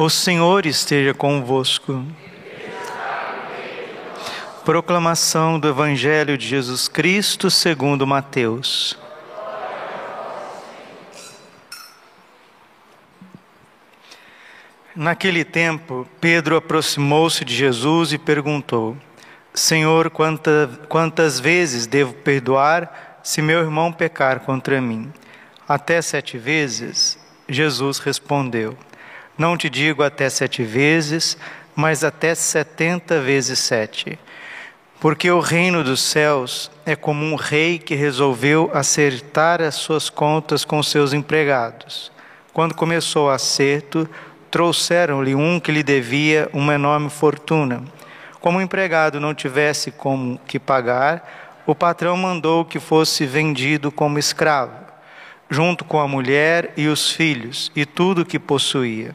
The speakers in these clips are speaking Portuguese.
O Senhor esteja convosco. Proclamação do Evangelho de Jesus Cristo segundo Mateus. Naquele tempo, Pedro aproximou-se de Jesus e perguntou: Senhor, quanta, quantas vezes devo perdoar se meu irmão pecar contra mim? Até sete vezes? Jesus respondeu: Não te digo até sete vezes, mas até setenta vezes sete. Porque o reino dos céus é como um rei que resolveu acertar as suas contas com seus empregados. Quando começou o acerto, trouxeram-lhe um que lhe devia uma enorme fortuna. Como o empregado não tivesse como que pagar, o patrão mandou que fosse vendido como escravo, junto com a mulher e os filhos e tudo o que possuía,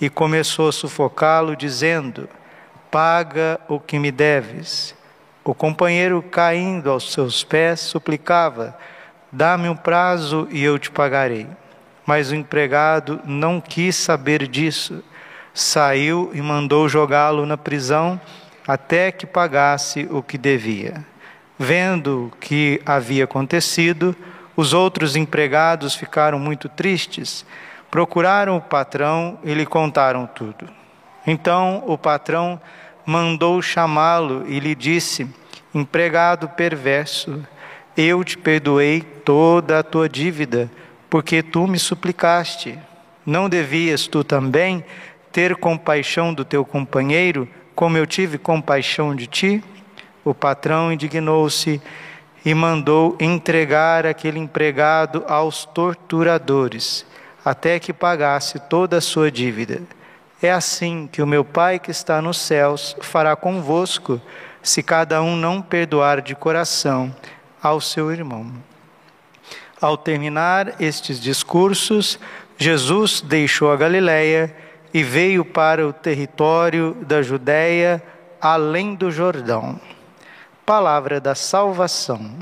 e começou a sufocá-lo, dizendo: Paga o que me deves. O companheiro, caindo aos seus pés, suplicava: Dá-me um prazo e eu te pagarei. Mas o empregado não quis saber disso saiu e mandou jogá-lo na prisão até que pagasse o que devia. Vendo o que havia acontecido, os outros empregados ficaram muito tristes, procuraram o patrão e lhe contaram tudo. Então o patrão mandou chamá-lo e lhe disse: Empregado perverso, eu te perdoei toda a tua dívida, porque tu me suplicaste. Não devias tu também ter compaixão do teu companheiro, como eu tive compaixão de ti? O patrão indignou-se e mandou entregar aquele empregado aos torturadores, até que pagasse toda a sua dívida. É assim que o meu Pai que está nos céus fará convosco, se cada um não perdoar de coração ao seu irmão. Ao terminar estes discursos, Jesus deixou a Galiléia e veio para o território da Judéia, além do Jordão. Palavra da salvação.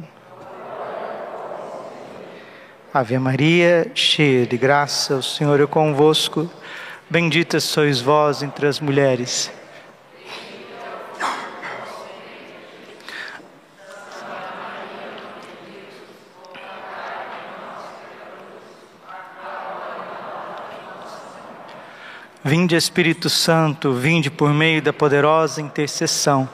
Ave Maria, cheia de graça, o Senhor é convosco. Bendita sois vós entre as mulheres Vinde Espírito Santo, vinde por meio da poderosa intercessão,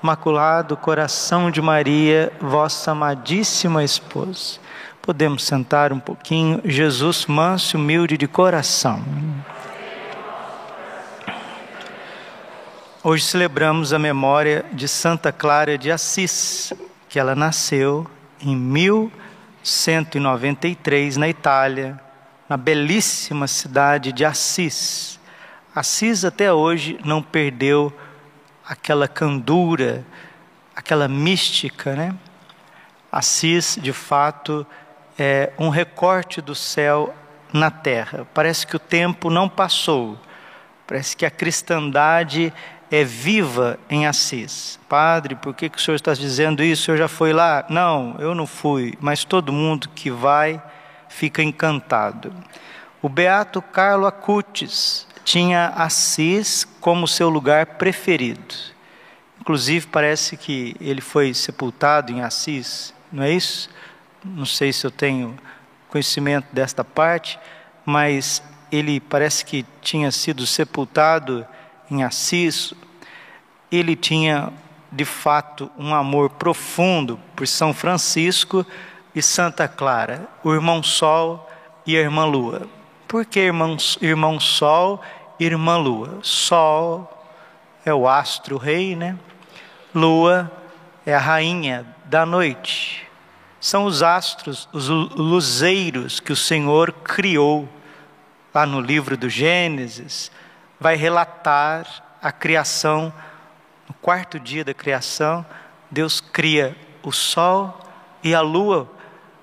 Maculado Coração de Maria, vossa amadíssima esposa. Podemos sentar um pouquinho, Jesus manso e humilde de coração. Hoje celebramos a memória de Santa Clara de Assis, que ela nasceu em 1193 na Itália, na belíssima cidade de Assis. Assis até hoje não perdeu aquela candura, aquela mística, né? Assis, de fato, é um recorte do céu na terra. Parece que o tempo não passou. Parece que a cristandade é viva em Assis. Padre, por que, que o senhor está dizendo isso? O senhor já foi lá? Não, eu não fui, mas todo mundo que vai fica encantado. O beato Carlo Acutis, tinha Assis como seu lugar preferido. Inclusive, parece que ele foi sepultado em Assis, não é isso? Não sei se eu tenho conhecimento desta parte, mas ele parece que tinha sido sepultado em Assis. Ele tinha, de fato, um amor profundo por São Francisco e Santa Clara, o irmão Sol e a irmã Lua. Por que irmão, irmão Sol irmã Lua. Sol é o astro rei, né? Lua é a rainha da noite. São os astros, os luzeiros que o Senhor criou lá no livro do Gênesis, vai relatar a criação, no quarto dia da criação, Deus cria o sol e a lua,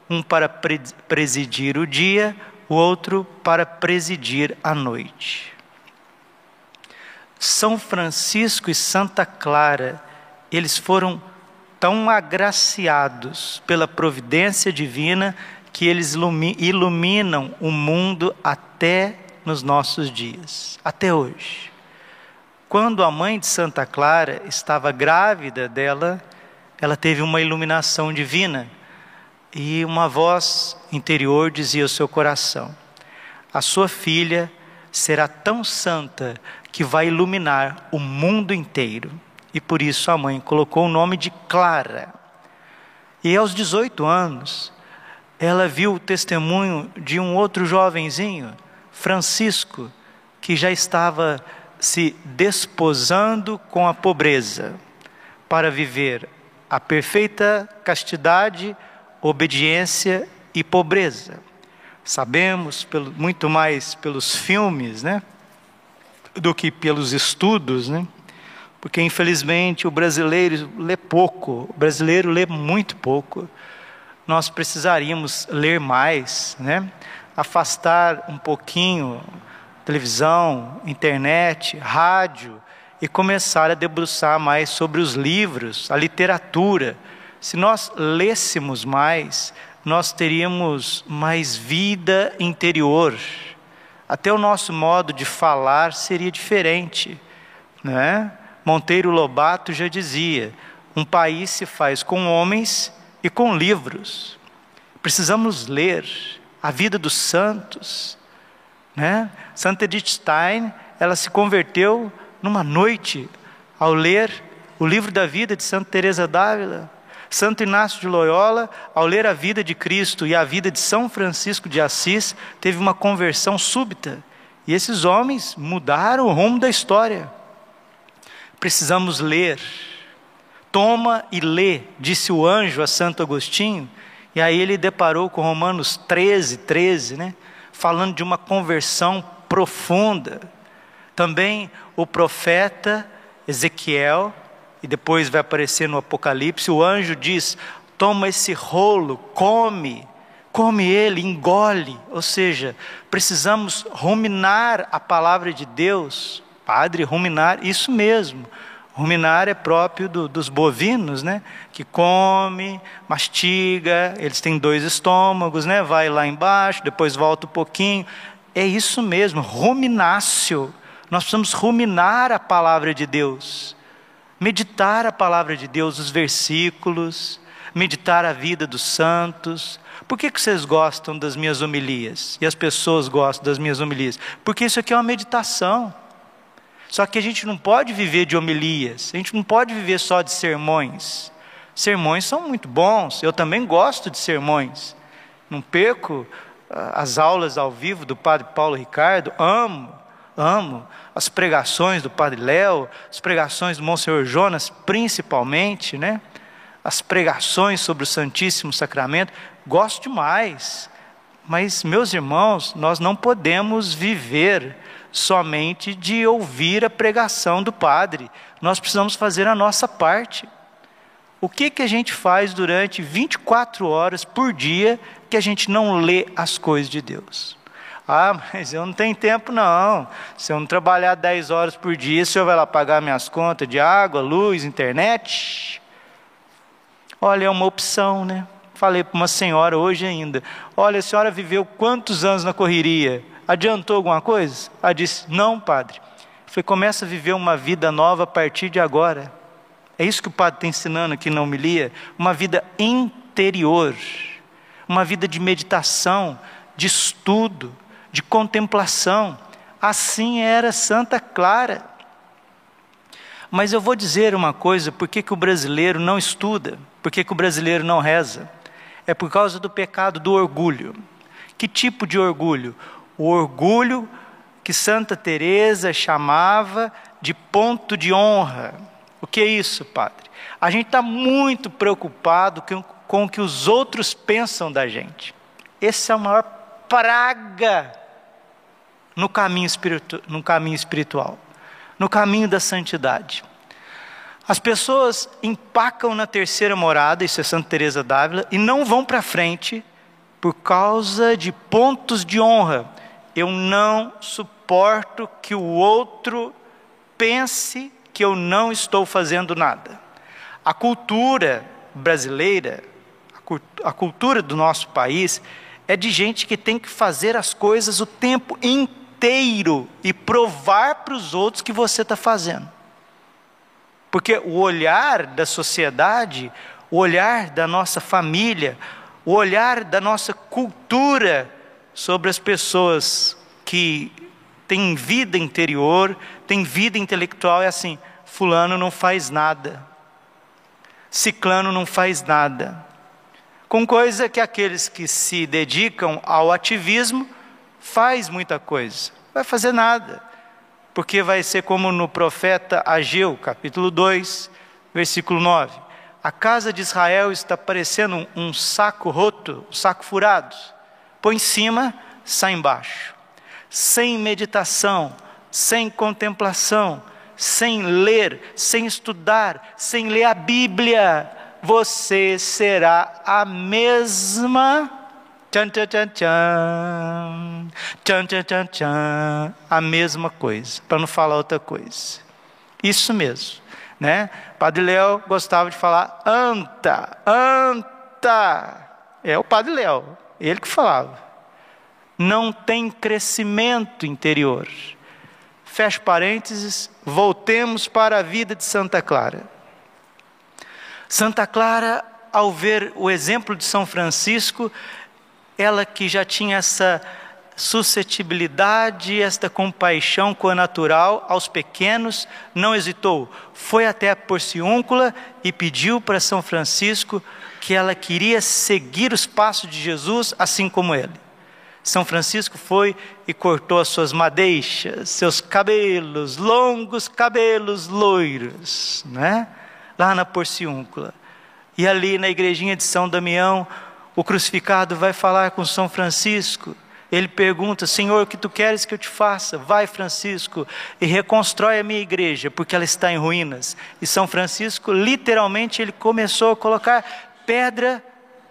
um para presidir o dia, o outro para presidir a noite. São Francisco e Santa Clara, eles foram tão agraciados pela providência divina que eles iluminam o mundo até nos nossos dias, até hoje. Quando a mãe de Santa Clara estava grávida dela, ela teve uma iluminação divina e uma voz interior dizia ao seu coração: A sua filha será tão santa que vai iluminar o mundo inteiro. E por isso a mãe colocou o nome de Clara. E aos 18 anos, ela viu o testemunho de um outro jovenzinho, Francisco, que já estava se desposando com a pobreza para viver a perfeita castidade, obediência e pobreza. Sabemos pelo, muito mais pelos filmes, né, do que pelos estudos, né? Porque infelizmente o brasileiro lê pouco, o brasileiro lê muito pouco. Nós precisaríamos ler mais, né? Afastar um pouquinho televisão, internet, rádio e começar a debruçar mais sobre os livros, a literatura. Se nós lêssemos mais, nós teríamos mais vida interior. Até o nosso modo de falar seria diferente, né? Monteiro Lobato já dizia: um país se faz com homens e com livros. Precisamos ler a vida dos santos, né? Santa Edith Stein, ela se converteu numa noite ao ler o livro da vida de Santa Teresa d'Ávila. Santo Inácio de Loyola, ao ler a vida de Cristo e a vida de São Francisco de Assis, teve uma conversão súbita. E esses homens mudaram o rumo da história. Precisamos ler. Toma e lê, disse o anjo a Santo Agostinho, e aí ele deparou com Romanos 13, 13, né? falando de uma conversão profunda. Também o profeta Ezequiel, e depois vai aparecer no Apocalipse, o anjo diz: toma esse rolo, come, come ele, engole. Ou seja, precisamos ruminar a palavra de Deus. Padre, ruminar, isso mesmo. Ruminar é próprio do, dos bovinos, né? Que come, mastiga, eles têm dois estômagos, né? Vai lá embaixo, depois volta um pouquinho. É isso mesmo, ruminácio. Nós precisamos ruminar a palavra de Deus, meditar a palavra de Deus, os versículos, meditar a vida dos santos. Por que, que vocês gostam das minhas homilias? E as pessoas gostam das minhas homilias? Porque isso aqui é uma meditação. Só que a gente não pode viver de homilias, a gente não pode viver só de sermões. Sermões são muito bons, eu também gosto de sermões. Não perco ah, as aulas ao vivo do Padre Paulo Ricardo, amo, amo as pregações do Padre Léo, as pregações do Monsenhor Jonas, principalmente, né? As pregações sobre o Santíssimo Sacramento, gosto demais. Mas, meus irmãos, nós não podemos viver somente de ouvir a pregação do padre. Nós precisamos fazer a nossa parte. O que, que a gente faz durante 24 horas por dia que a gente não lê as coisas de Deus? Ah, mas eu não tenho tempo não. Se eu não trabalhar 10 horas por dia, o senhor vai lá pagar minhas contas de água, luz, internet? Olha, é uma opção, né? Falei para uma senhora hoje ainda: Olha, a senhora viveu quantos anos na correria? Adiantou alguma coisa? Ela disse: Não, padre. Falei: Começa a viver uma vida nova a partir de agora. É isso que o padre está ensinando aqui na homilia: uma vida interior, uma vida de meditação, de estudo, de contemplação. Assim era Santa Clara. Mas eu vou dizer uma coisa: por que, que o brasileiro não estuda? Por que, que o brasileiro não reza? É por causa do pecado do orgulho. Que tipo de orgulho? O orgulho que Santa Teresa chamava de ponto de honra. O que é isso, padre? A gente está muito preocupado com, com o que os outros pensam da gente. Essa é a maior praga no caminho, espiritu, no caminho espiritual. no caminho da santidade. As pessoas empacam na terceira morada, isso é Santa Teresa d'Ávila, e não vão para frente por causa de pontos de honra. Eu não suporto que o outro pense que eu não estou fazendo nada. A cultura brasileira, a cultura do nosso país, é de gente que tem que fazer as coisas o tempo inteiro e provar para os outros que você está fazendo. Porque o olhar da sociedade, o olhar da nossa família, o olhar da nossa cultura sobre as pessoas que têm vida interior, têm vida intelectual é assim: Fulano não faz nada, Ciclano não faz nada com coisa que aqueles que se dedicam ao ativismo faz muita coisa, vai fazer nada, porque vai ser como no profeta Ageu, capítulo 2, versículo 9. A casa de Israel está parecendo um, saco roto, um saco furado. Põe em cima, sai embaixo. Sem meditação, sem contemplação, sem ler, sem estudar, sem ler a Bíblia, você será a mesma. Tchan, tchan, tchan, tchan, tchan, tchan, tchan, tchan, a mesma coisa, para não falar outra coisa. Isso mesmo, né? Padre Léo gostava de falar anta, anta. É o Padre Léo, ele que falava. Não tem crescimento interior. Fecha parênteses, voltemos para a vida de Santa Clara. Santa Clara, ao ver o exemplo de São Francisco, ela que já tinha essa suscetibilidade, esta compaixão natural aos pequenos, não hesitou, foi até a Porciúncula e pediu para São Francisco que ela queria seguir os passos de Jesus, assim como ele. São Francisco foi e cortou as suas madeixas, seus cabelos, longos cabelos loiros, né? lá na Porciúncula. E ali na igrejinha de São Damião, o crucificado vai falar com São Francisco. Ele pergunta: Senhor, o que tu queres que eu te faça? Vai, Francisco, e reconstrói a minha igreja, porque ela está em ruínas. E São Francisco, literalmente, ele começou a colocar pedra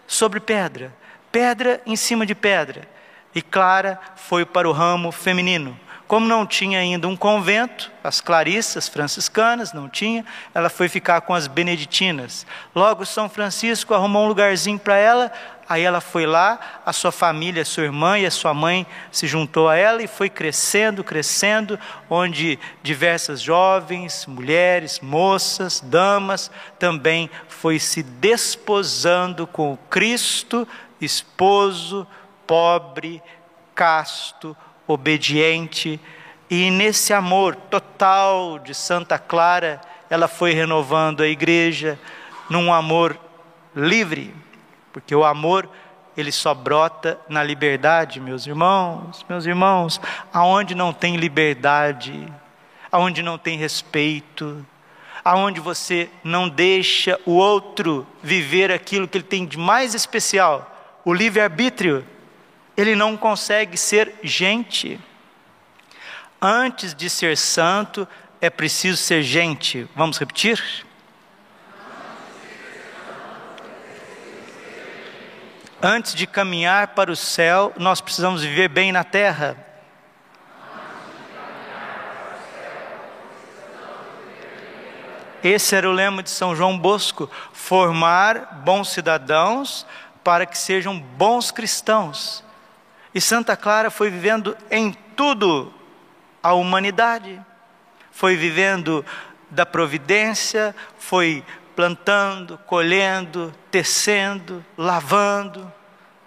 sobre pedra, pedra em cima de pedra. E Clara foi para o ramo feminino. Como não tinha ainda um convento, as clarissas franciscanas não tinha, ela foi ficar com as beneditinas. Logo São Francisco arrumou um lugarzinho para ela, aí ela foi lá, a sua família, a sua irmã e a sua mãe se juntou a ela e foi crescendo, crescendo, onde diversas jovens, mulheres, moças, damas também foi se desposando com o Cristo, esposo, pobre, casto, obediente, e nesse amor total de Santa Clara, ela foi renovando a igreja num amor livre, porque o amor ele só brota na liberdade, meus irmãos, meus irmãos, aonde não tem liberdade, aonde não tem respeito, aonde você não deixa o outro viver aquilo que ele tem de mais especial, o livre-arbítrio, ele não consegue ser gente. Antes de ser santo, é preciso ser gente. Vamos repetir? Antes de caminhar para o céu, nós precisamos viver bem na terra. Esse era o lema de São João Bosco: formar bons cidadãos para que sejam bons cristãos. E Santa Clara foi vivendo em tudo a humanidade, foi vivendo da providência, foi plantando, colhendo, tecendo, lavando,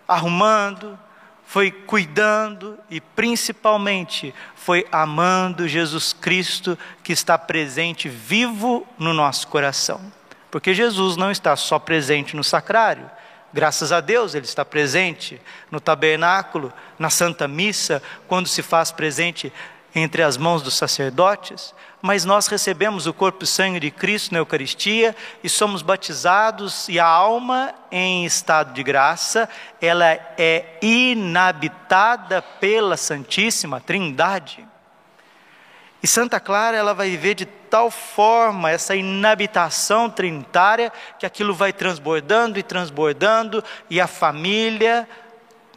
arrumando, foi cuidando e principalmente foi amando Jesus Cristo que está presente vivo no nosso coração. Porque Jesus não está só presente no sacrário, Graças a Deus ele está presente no tabernáculo, na Santa Missa, quando se faz presente entre as mãos dos sacerdotes, mas nós recebemos o corpo e sangue de Cristo na Eucaristia e somos batizados e a alma em estado de graça, ela é inabitada pela Santíssima Trindade. E Santa Clara ela vai viver de tal forma essa inabitação trinitária que aquilo vai transbordando e transbordando e a família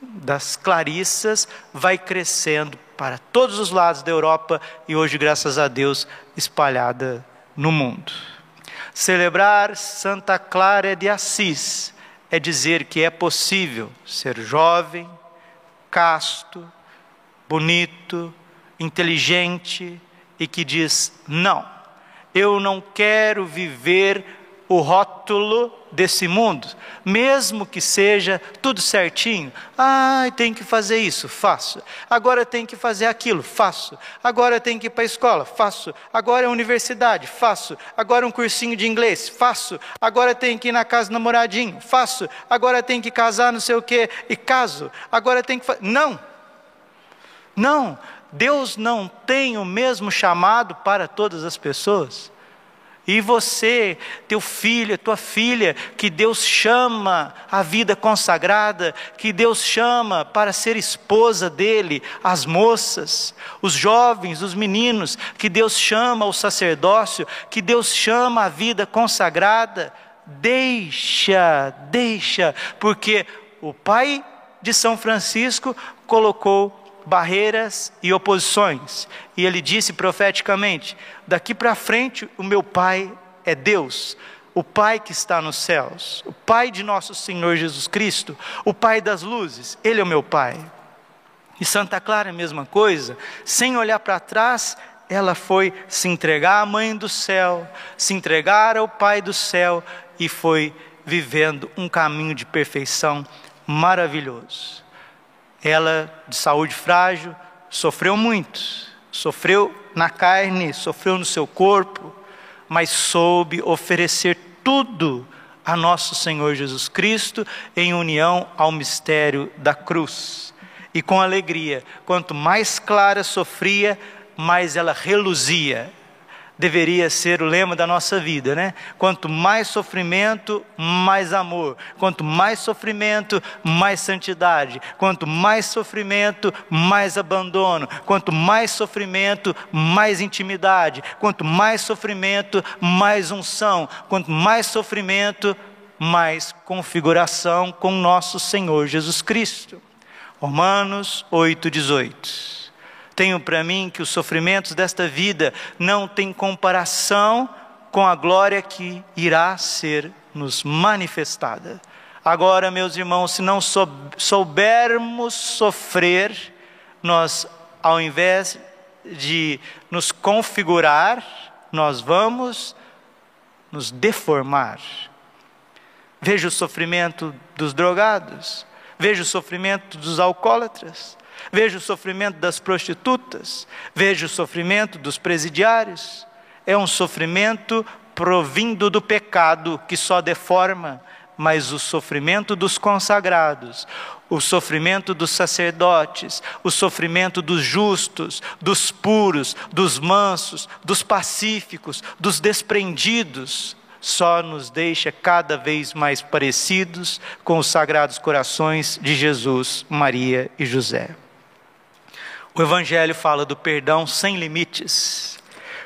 das Clarissas vai crescendo para todos os lados da Europa e hoje, graças a Deus, espalhada no mundo. Celebrar Santa Clara de Assis é dizer que é possível ser jovem, casto, bonito, inteligente e que diz: não, eu não quero viver o rótulo desse mundo, mesmo que seja tudo certinho. Ah, tem que fazer isso, faço. Agora tem que fazer aquilo, faço. Agora tem que ir para a escola, faço. Agora é universidade, faço. Agora um cursinho de inglês, faço. Agora tem que ir na casa do namoradinho, faço. Agora tem que casar, não sei o quê, e caso. Agora tem que fazer. Não. Não. Deus não tem o mesmo chamado para todas as pessoas. E você, teu filho, tua filha, que Deus chama a vida consagrada, que Deus chama para ser esposa dele, as moças, os jovens, os meninos, que Deus chama o sacerdócio, que Deus chama a vida consagrada, deixa, deixa, porque o pai de São Francisco colocou barreiras e oposições. E ele disse profeticamente: daqui para frente o meu Pai é Deus, o Pai que está nos céus, o Pai de nosso Senhor Jesus Cristo, o Pai das luzes, Ele é o meu Pai. E Santa Clara a mesma coisa, sem olhar para trás, ela foi se entregar à Mãe do céu, se entregar ao Pai do céu e foi vivendo um caminho de perfeição maravilhoso. Ela, de saúde frágil, sofreu muito, sofreu na carne, sofreu no seu corpo, mas soube oferecer tudo a nosso Senhor Jesus Cristo em união ao mistério da cruz. E com alegria, quanto mais Clara sofria, mais ela reluzia, deveria ser o lema da nossa vida, né? Quanto mais sofrimento, mais amor. Quanto mais sofrimento, mais santidade. Quanto mais sofrimento, mais abandono. Quanto mais sofrimento, mais intimidade. Quanto mais sofrimento, mais unção. Quanto mais sofrimento, mais configuração com nosso Senhor Jesus Cristo. Romanos 8:18. Tenho para mim que os sofrimentos desta vida não têm comparação com a glória que irá ser nos manifestada. Agora, meus irmãos, se não soubermos sofrer, nós, ao invés de nos configurar, nós vamos nos deformar. Veja o sofrimento dos drogados, veja o sofrimento dos alcoólatras, veja o sofrimento das prostitutas, veja o sofrimento dos presidiários. É um sofrimento provindo do pecado que só deforma, mas o sofrimento dos consagrados, o sofrimento dos sacerdotes, o sofrimento dos justos, dos puros, dos mansos, dos pacíficos, dos desprendidos, só nos deixa cada vez mais parecidos com os sagrados corações de Jesus, Maria e José. O Evangelho fala do perdão sem limites.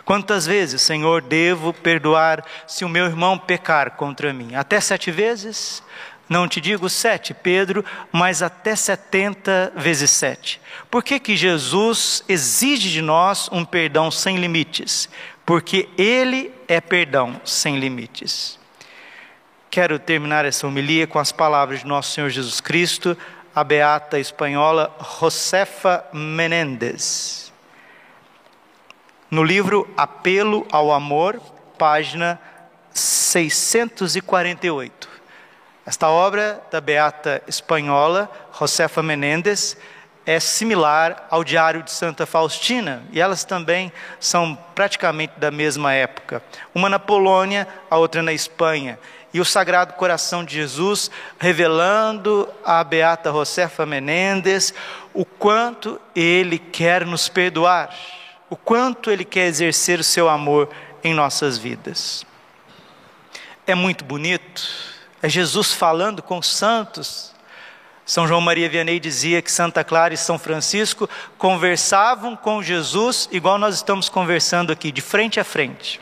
Quantas vezes, Senhor, devo perdoar se o meu irmão pecar contra mim? Até sete vezes? Não te digo sete, Pedro, mas até setenta vezes sete. Por que, que Jesus exige de nós um perdão sem limites? Porque Ele é perdão sem limites. Quero terminar essa homilia com as palavras de nosso Senhor Jesus Cristo, a beata espanhola Josefa Menendez. No livro Apelo ao Amor, página 648. Esta obra da beata espanhola Josefa Menendez é similar ao Diário de Santa Faustina, e elas também são praticamente da mesma época. Uma na Polônia, a outra na Espanha e o Sagrado Coração de Jesus, revelando a Beata Josefa Menendez o quanto ele quer nos perdoar, o quanto ele quer exercer o seu amor em nossas vidas. É muito bonito, é Jesus falando com os santos, São João Maria Vianney dizia que Santa Clara e São Francisco conversavam com Jesus igual nós estamos conversando aqui, de frente a frente.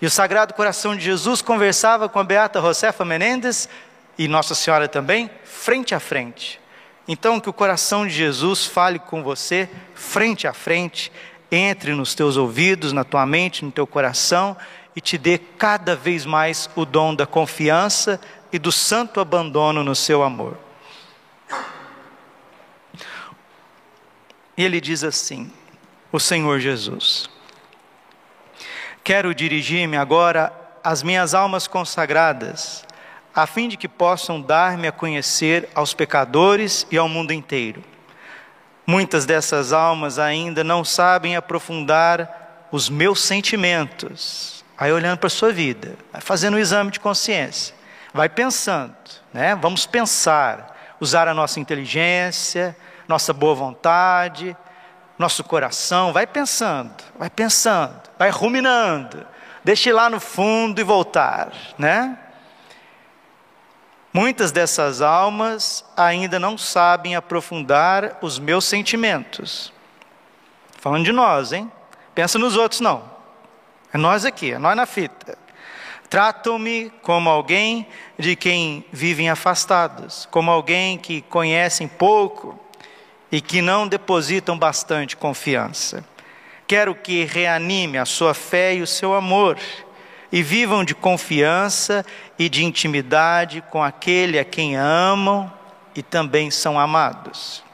E o Sagrado Coração de Jesus conversava com a Beata Josefa Menendez e Nossa Senhora também, frente a frente. Então, que o coração de Jesus fale com você, frente a frente, entre nos teus ouvidos, na tua mente, no teu coração e te dê cada vez mais o dom da confiança e do santo abandono no seu amor. E ele diz assim: O Senhor Jesus, quero dirigir-me agora às minhas almas consagradas, a fim de que possam dar-me a conhecer aos pecadores e ao mundo inteiro. Muitas dessas almas ainda não sabem aprofundar os meus sentimentos. Aí olhando para a sua vida, vai fazendo um exame de consciência, vai pensando, né? Vamos pensar, usar a nossa inteligência, nossa boa vontade, nosso coração, vai pensando, vai pensando, vai ruminando, deixe lá no fundo e voltar, né? Muitas dessas almas ainda não sabem aprofundar os meus sentimentos. Falando de nós, hein? Pensa nos outros, não. É nós aqui, é nós na fita. Tratam-me como alguém de quem vivem afastados, como alguém que conhecem pouco, e que não depositam bastante confiança. Quero que reanime a sua fé e o seu amor e vivam de confiança e de intimidade com aquele a quem amam e também são amados.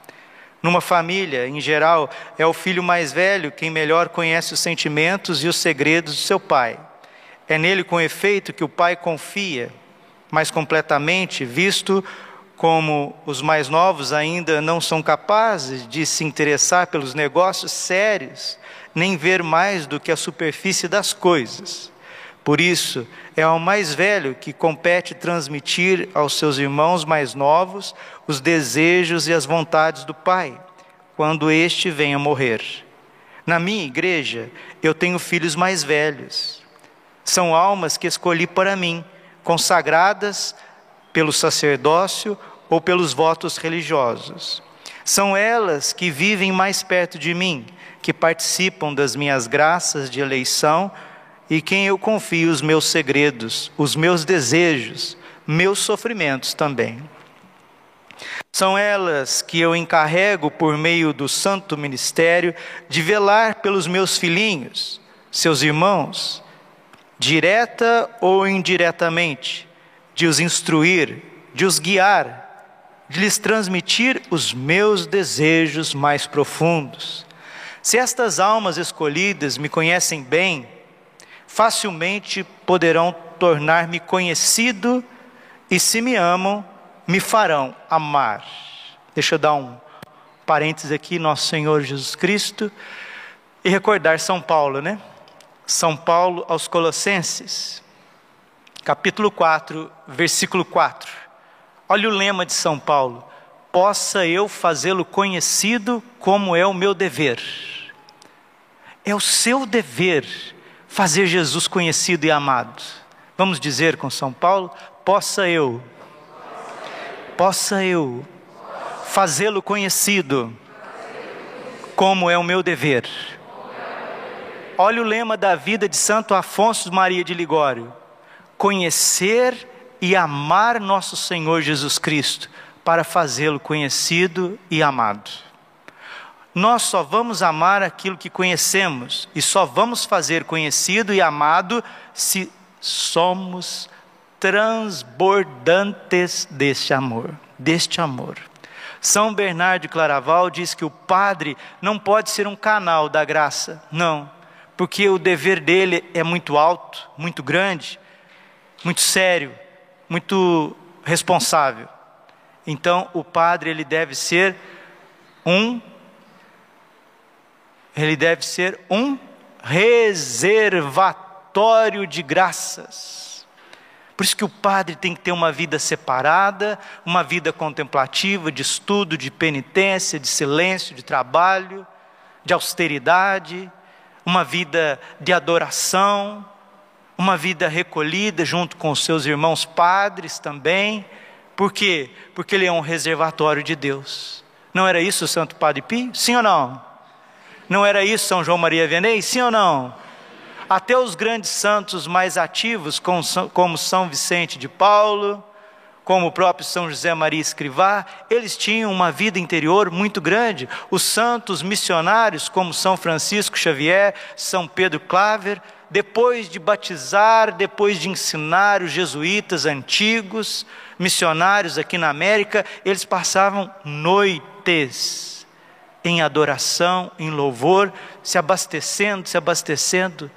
Numa família, em geral, é o filho mais velho quem melhor conhece os sentimentos e os segredos do seu pai. É nele, com efeito, que o pai confia mais completamente, visto como os mais novos ainda não são capazes de se interessar pelos negócios sérios, nem ver mais do que a superfície das coisas. Por isso, é ao mais velho que compete transmitir aos seus irmãos mais novos os desejos e as vontades do Pai, quando este venha morrer. Na minha igreja, eu tenho filhos mais velhos. São almas que escolhi para mim, consagradas pelo sacerdócio ou pelos votos religiosos. São elas que vivem mais perto de mim, que participam das minhas graças de eleição e quem eu confio os meus segredos, os meus desejos, meus sofrimentos também. São elas que eu encarrego por meio do santo ministério de velar pelos meus filhinhos, seus irmãos, direta ou indiretamente, de os instruir, de os guiar de lhes transmitir os meus desejos mais profundos. Se estas almas escolhidas me conhecem bem, facilmente poderão tornar-me conhecido e, se me amam, me farão amar. Deixa eu dar um parênteses aqui, nosso Senhor Jesus Cristo, e recordar São Paulo, né? São Paulo aos Colossenses, capítulo 4, versículo 4. Olha o lema de São Paulo: possa eu fazê-lo conhecido como é o meu dever. É o seu dever fazer Jesus conhecido e amado. Vamos dizer com São Paulo: possa eu, possa eu fazê-lo conhecido como é o meu dever. Olha o lema da vida de Santo Afonso Maria de Ligório: conhecer e amar nosso Senhor Jesus Cristo para fazê-lo conhecido e amado. Nós só vamos amar aquilo que conhecemos e só vamos fazer conhecido e amado se somos transbordantes deste amor, deste amor. São Bernardo de Claraval diz que o padre não pode ser um canal da graça, não, porque o dever dele é muito alto, muito grande, muito sério, muito responsável. Então, o padre ele deve ser um ele deve ser um reservatório de graças. Por isso que o padre tem que ter uma vida separada, uma vida contemplativa, de estudo, de penitência, de silêncio, de trabalho, de austeridade, uma vida de adoração, uma vida recolhida junto com seus irmãos padres também, Por quê? Porque ele é um reservatório de Deus. Não era isso o Santo Padre Pio? Sim ou não? Não era isso São João Maria Vianney? Sim ou não? Até os grandes santos mais ativos, como São Vicente de Paulo, como o próprio São José Maria Escrivá, eles tinham uma vida interior muito grande. Os santos missionários, como São Francisco Xavier, São Pedro Claver, depois de batizar, depois de ensinar os jesuítas antigos, missionários aqui na América, eles passavam noites em adoração, em louvor, se abastecendo, se abastecendo.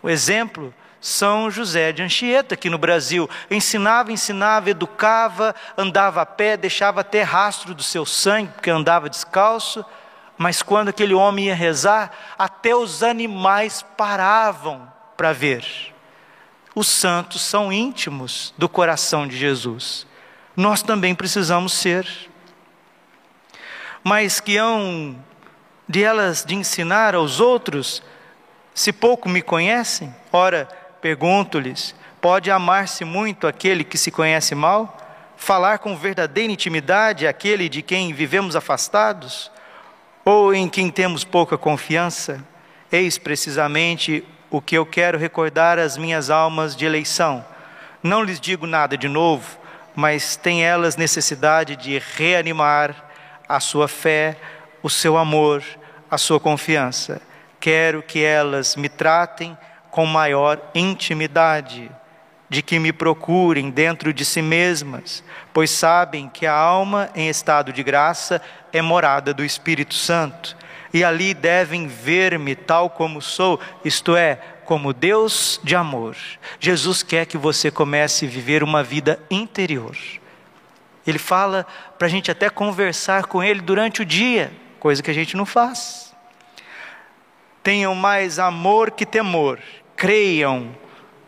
O exemplo são José de Anchieta, aqui no Brasil. Ensinava, ensinava, educava, andava a pé, deixava até rastro do seu sangue, porque andava descalço. Mas quando aquele homem ia rezar, até os animais paravam para ver. Os santos são íntimos do coração de Jesus. Nós também precisamos ser. Mas que hão de elas de ensinar aos outros, se pouco me conhecem? Ora, Pergunto-lhes: pode amar-se muito aquele que se conhece mal? Falar com verdadeira intimidade aquele de quem vivemos afastados? Ou em quem temos pouca confiança? Eis precisamente o que eu quero recordar às minhas almas de eleição. Não lhes digo nada de novo, mas têm elas necessidade de reanimar a sua fé, o seu amor, a sua confiança. Quero que elas me tratem com maior intimidade, de que me procurem dentro de si mesmas, pois sabem que a alma em estado de graça é morada do Espírito Santo, e ali devem ver-me tal como sou, isto é, como Deus de amor. Jesus quer que você comece a viver uma vida interior. Ele fala para a gente até conversar com Ele durante o dia, coisa que a gente não faz. Tenham mais amor que temor, creiam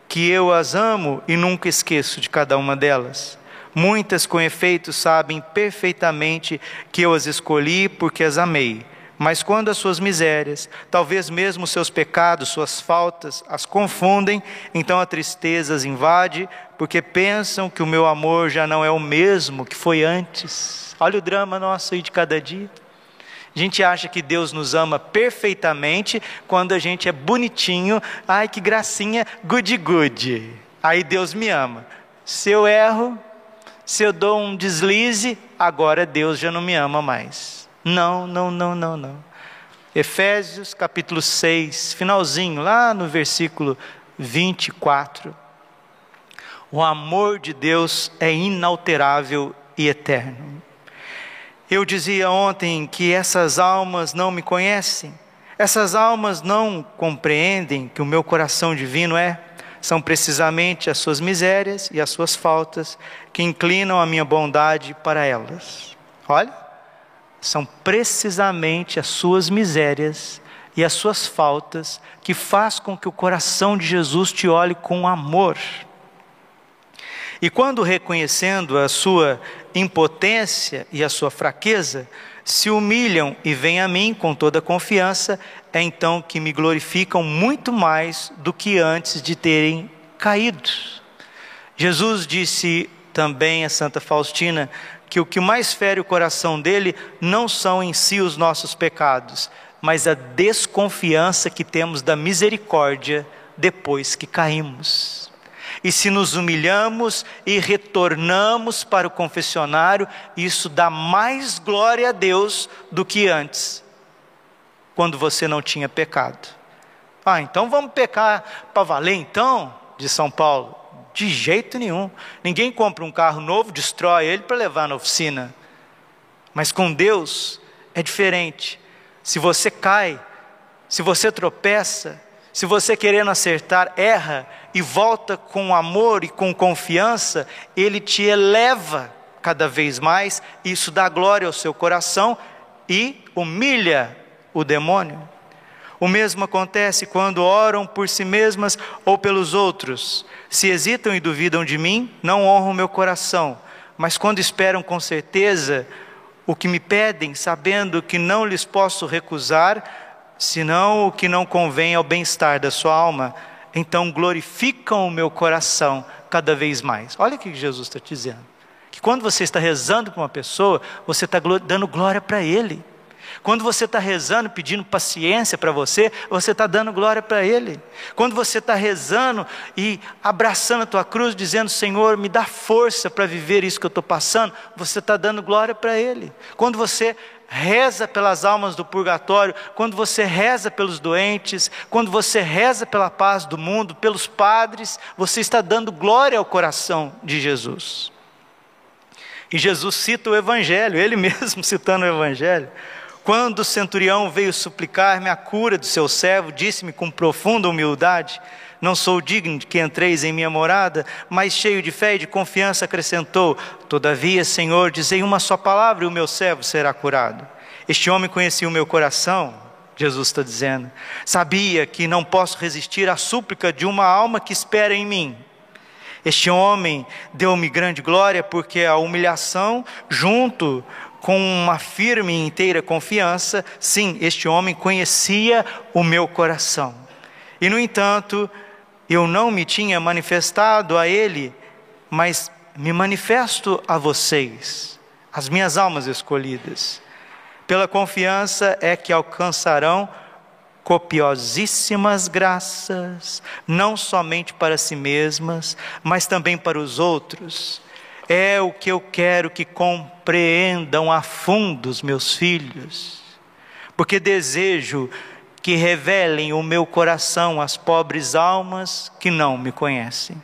que eu as amo e nunca esqueço de cada uma delas. Muitas, com efeito, sabem perfeitamente que eu as escolhi porque as amei. Mas quando as suas misérias, talvez mesmo seus pecados, suas faltas, as confundem, então a tristeza as invade, porque pensam que o meu amor já não é o mesmo que foi antes. Olha o drama nosso aí de cada dia. A gente acha que Deus nos ama perfeitamente quando a gente é bonitinho, ai que gracinha, good good. Aí Deus me ama. Se eu erro, se eu dou um deslize, agora Deus já não me ama mais. Não, não, não, não, não. Efésios capítulo 6, finalzinho, lá no versículo 24. O amor de Deus é inalterável e eterno. Eu dizia ontem que essas almas não me conhecem, essas almas não compreendem que o meu coração divino é, são precisamente as suas misérias e as suas faltas que inclinam a minha bondade para elas. Olha, são precisamente as suas misérias e as suas faltas que faz com que o coração de Jesus te olhe com amor. E quando reconhecendo a sua impotência e a sua fraqueza, se humilham e vêm a mim com toda confiança, é então que me glorificam muito mais do que antes de terem caído. Jesus disse também a Santa Faustina que o que mais fere o coração dele não são em si os nossos pecados, mas a desconfiança que temos da misericórdia depois que caímos. E se nos humilhamos e retornamos para o confessionário, isso dá mais glória a Deus do que antes, quando você não tinha pecado. Ah, então vamos pecar para valer então? De São Paulo. De jeito nenhum. Ninguém compra um carro novo, destrói ele para levar na oficina. Mas com Deus é diferente. Se você cai, se você tropeça, se você querendo acertar, erra e volta com amor e com confiança, ele te eleva cada vez mais, isso dá glória ao seu coração e humilha o demônio. O mesmo acontece quando oram por si mesmas ou pelos outros. Se hesitam e duvidam de mim, não honram meu coração, mas quando esperam com certeza o que me pedem, sabendo que não lhes posso recusar, senão o que não convém ao bem-estar da sua alma, então glorificam o meu coração cada vez mais. Olha o que Jesus está dizendo. Que quando você está rezando para uma pessoa, você está dando glória para Ele. Quando você está rezando, pedindo paciência para você, você está dando glória para Ele. Quando você está rezando e abraçando a tua cruz, dizendo, Senhor, me dá força para viver isso que eu estou passando, você está dando glória para Ele. Quando você reza pelas almas do purgatório, quando você reza pelos doentes, quando você reza pela paz do mundo, pelos padres, você está dando glória ao coração de Jesus. E Jesus cita o Evangelho, ele mesmo citando o Evangelho. Quando o centurião veio suplicar-me a cura do seu servo, disse-me com profunda humildade: Não sou digno de que entreis em minha morada, mas cheio de fé e de confiança acrescentou: Todavia, Senhor, dizei uma só palavra e o meu servo será curado. Este homem conhecia o meu coração, Jesus está dizendo. Sabia que não posso resistir à súplica de uma alma que espera em mim. Este homem deu-me grande glória, porque a humilhação, junto com uma firme e inteira confiança, sim, este homem conhecia o meu coração. E, no entanto, eu não me tinha manifestado a ele, mas me manifesto a vocês, as minhas almas escolhidas. Pela confiança é que alcançarão copiosíssimas graças, não somente para si mesmas, mas também para os outros é o que eu quero que compreendam a fundo os meus filhos, porque desejo que revelem o meu coração às pobres almas que não me conhecem.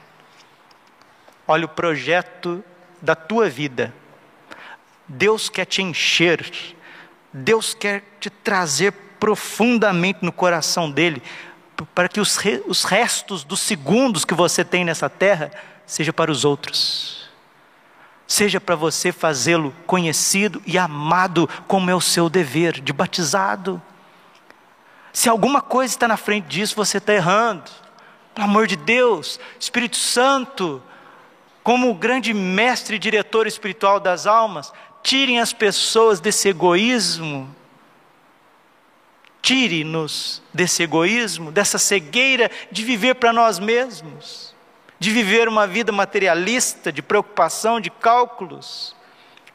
Olha o projeto da tua vida. Deus quer te encher, Deus quer te trazer profundamente no coração dele, para que os, os restos dos segundos que você tem nessa terra seja para os outros seja para você fazê-lo conhecido e amado, como é o seu dever de batizado. Se alguma coisa está na frente disso, você está errando. Pelo amor de Deus, Espírito Santo, como o grande mestre e diretor espiritual das almas, tirem as pessoas desse egoísmo, tire-nos desse egoísmo, dessa cegueira de viver para nós mesmos de viver uma vida materialista, de preocupação, de cálculos,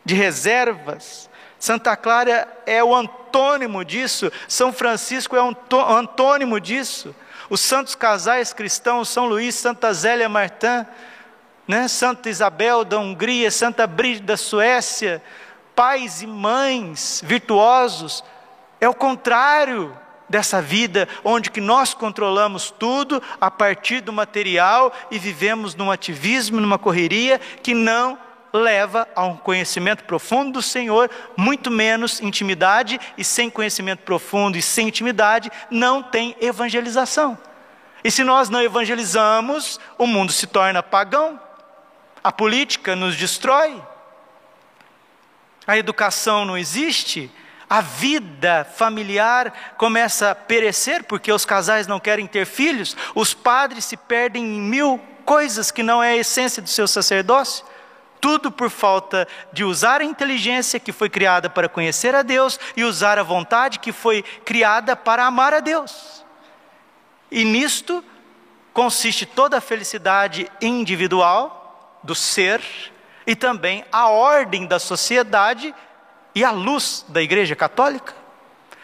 de reservas. Santa Clara é o antônimo disso, São Francisco é o antônimo disso. Os santos casais cristãos, São Luís, Santa Zélia Martã, né? Santa Isabel da Hungria, Santa Brígida da Suécia, pais e mães virtuosos, é o contrário dessa vida onde que nós controlamos tudo a partir do material e vivemos num ativismo, numa correria que não leva a um conhecimento profundo do Senhor, muito menos intimidade, e sem conhecimento profundo e sem intimidade não tem evangelização. E se nós não evangelizamos, o mundo se torna pagão, a política nos destrói, a educação não existe, a vida familiar começa a perecer porque os casais não querem ter filhos, os padres se perdem em mil coisas que não é a essência do seu sacerdócio. Tudo por falta de usar a inteligência que foi criada para conhecer a Deus e usar a vontade que foi criada para amar a Deus. E nisto consiste toda a felicidade individual do ser e também a ordem da sociedade e a luz da Igreja Católica?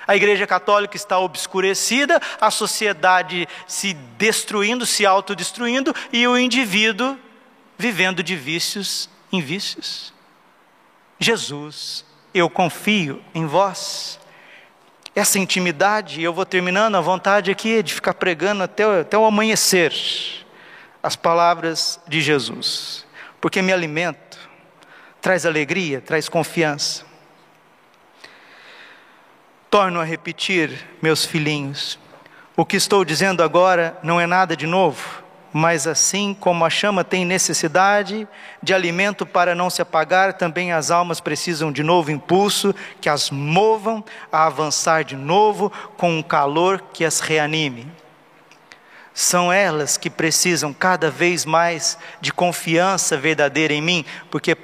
A Igreja Católica está obscurecida, a sociedade se destruindo, se autodestruindo e o indivíduo vivendo de vícios em vícios. Jesus, eu confio em vós. Essa intimidade, eu vou terminando, a vontade aqui é de ficar pregando até, até o amanhecer as palavras de Jesus, porque me alimento, traz alegria, traz confiança. Torno a repetir, meus filhinhos, o que estou dizendo agora não é nada de novo, mas assim como a chama tem necessidade de alimento para não se apagar, também as almas precisam de novo impulso que as movam a avançar de novo com um calor que as reanime. São elas que precisam cada vez mais de confiança verdadeira em mim, porque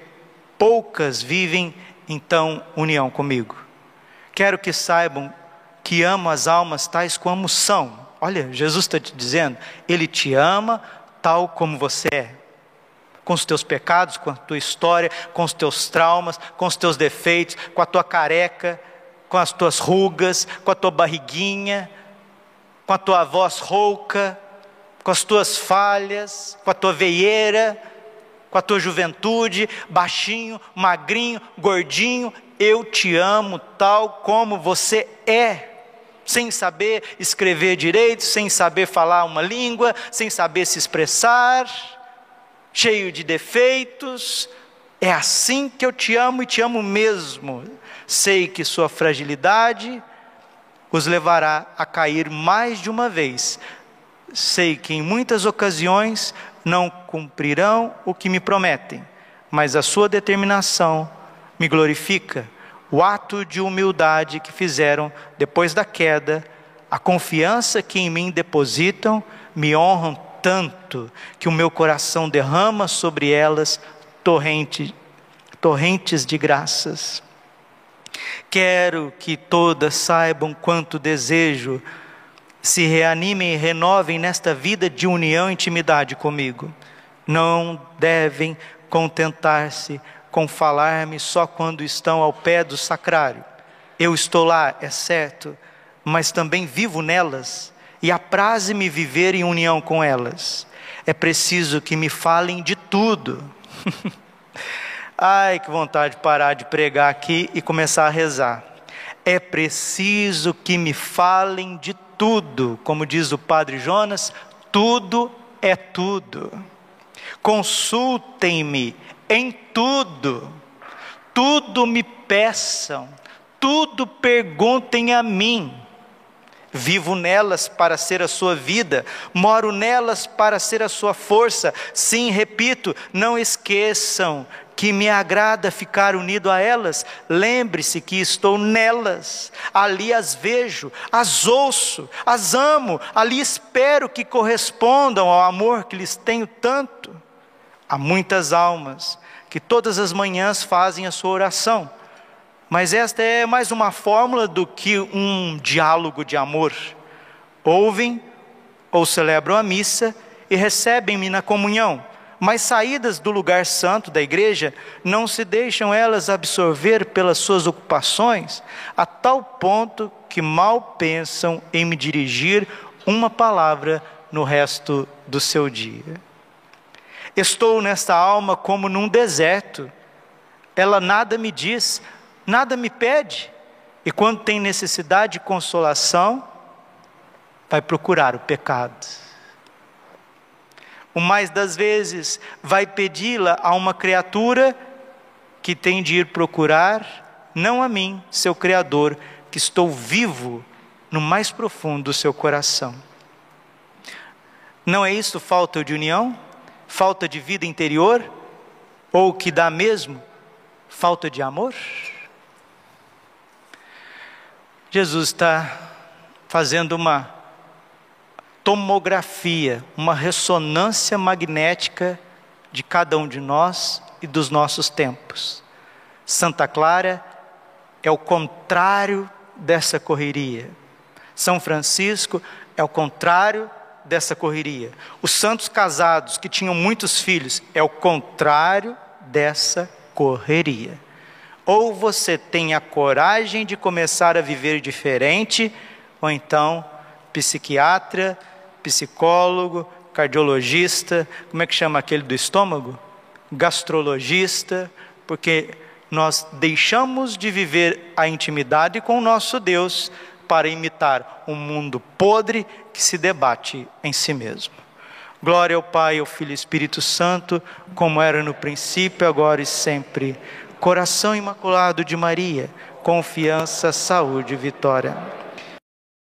poucas vivem então união comigo. Quero que saibam que amo as almas tais como são. Olha, Jesus está te dizendo, Ele te ama tal como você é. com os teus pecados, com a tua história, com os teus traumas, com os teus defeitos, com a tua careca, com as tuas rugas, com a tua barriguinha, com a tua voz rouca, com as tuas falhas, com a tua veieira, com a tua juventude, baixinho, magrinho, gordinho, eu te amo tal como você é sem saber escrever direito, sem saber falar uma língua, sem saber se expressar, cheio de defeitos. É assim que eu te amo e te amo mesmo. Sei que sua fragilidade os levará a cair mais de uma vez. Sei que em muitas ocasiões não cumprirão o que me prometem, mas a sua determinação me glorifica o ato de humildade que fizeram depois da queda, a confiança que em mim depositam, me honram tanto que o meu coração derrama sobre elas torrente, torrentes de graças. Quero que todas saibam quanto desejo, se reanimem e renovem nesta vida de união e intimidade comigo. Não devem contentar-se com falar-me só quando estão ao pé do sacrário. Eu estou lá, é certo, mas também vivo nelas e apraze-me viver em união com elas. É preciso que me falem de tudo. Ai, que vontade de parar de pregar aqui e começar a rezar. É preciso que me falem de tudo, como diz o padre Jonas, tudo é tudo. Consultem-me em tudo, tudo me peçam, tudo perguntem a mim. Vivo nelas para ser a sua vida, moro nelas para ser a sua força. Sim, repito, não esqueçam que me agrada ficar unido a elas. Lembre-se que estou nelas, ali as vejo, as ouço, as amo, ali espero que correspondam ao amor que lhes tenho tanto. Há muitas almas que todas as manhãs fazem a sua oração, mas esta é mais uma fórmula do que um diálogo de amor. Ouvem ou celebram a missa e recebem-me na comunhão, mas saídas do lugar santo da igreja, não se deixam elas absorver pelas suas ocupações, a tal ponto que mal pensam em me dirigir uma palavra no resto do seu dia. Estou nesta alma como num deserto. Ela nada me diz, nada me pede. E quando tem necessidade de consolação, vai procurar o pecado. O mais das vezes vai pedi-la a uma criatura que tem de ir procurar, não a mim, seu Criador, que estou vivo no mais profundo do seu coração. Não é isso falta de união? Falta de vida interior, ou que dá mesmo falta de amor? Jesus está fazendo uma tomografia, uma ressonância magnética de cada um de nós e dos nossos tempos. Santa Clara é o contrário dessa correria. São Francisco é o contrário dessa correria. Os santos casados que tinham muitos filhos é o contrário dessa correria. Ou você tem a coragem de começar a viver diferente, ou então psiquiatra, psicólogo, cardiologista, como é que chama aquele do estômago? Gastrologista, porque nós deixamos de viver a intimidade com o nosso Deus para imitar um mundo podre que se debate em si mesmo. Glória ao Pai, ao Filho e Espírito Santo, como era no princípio, agora e sempre. Coração imaculado de Maria, confiança, saúde e vitória.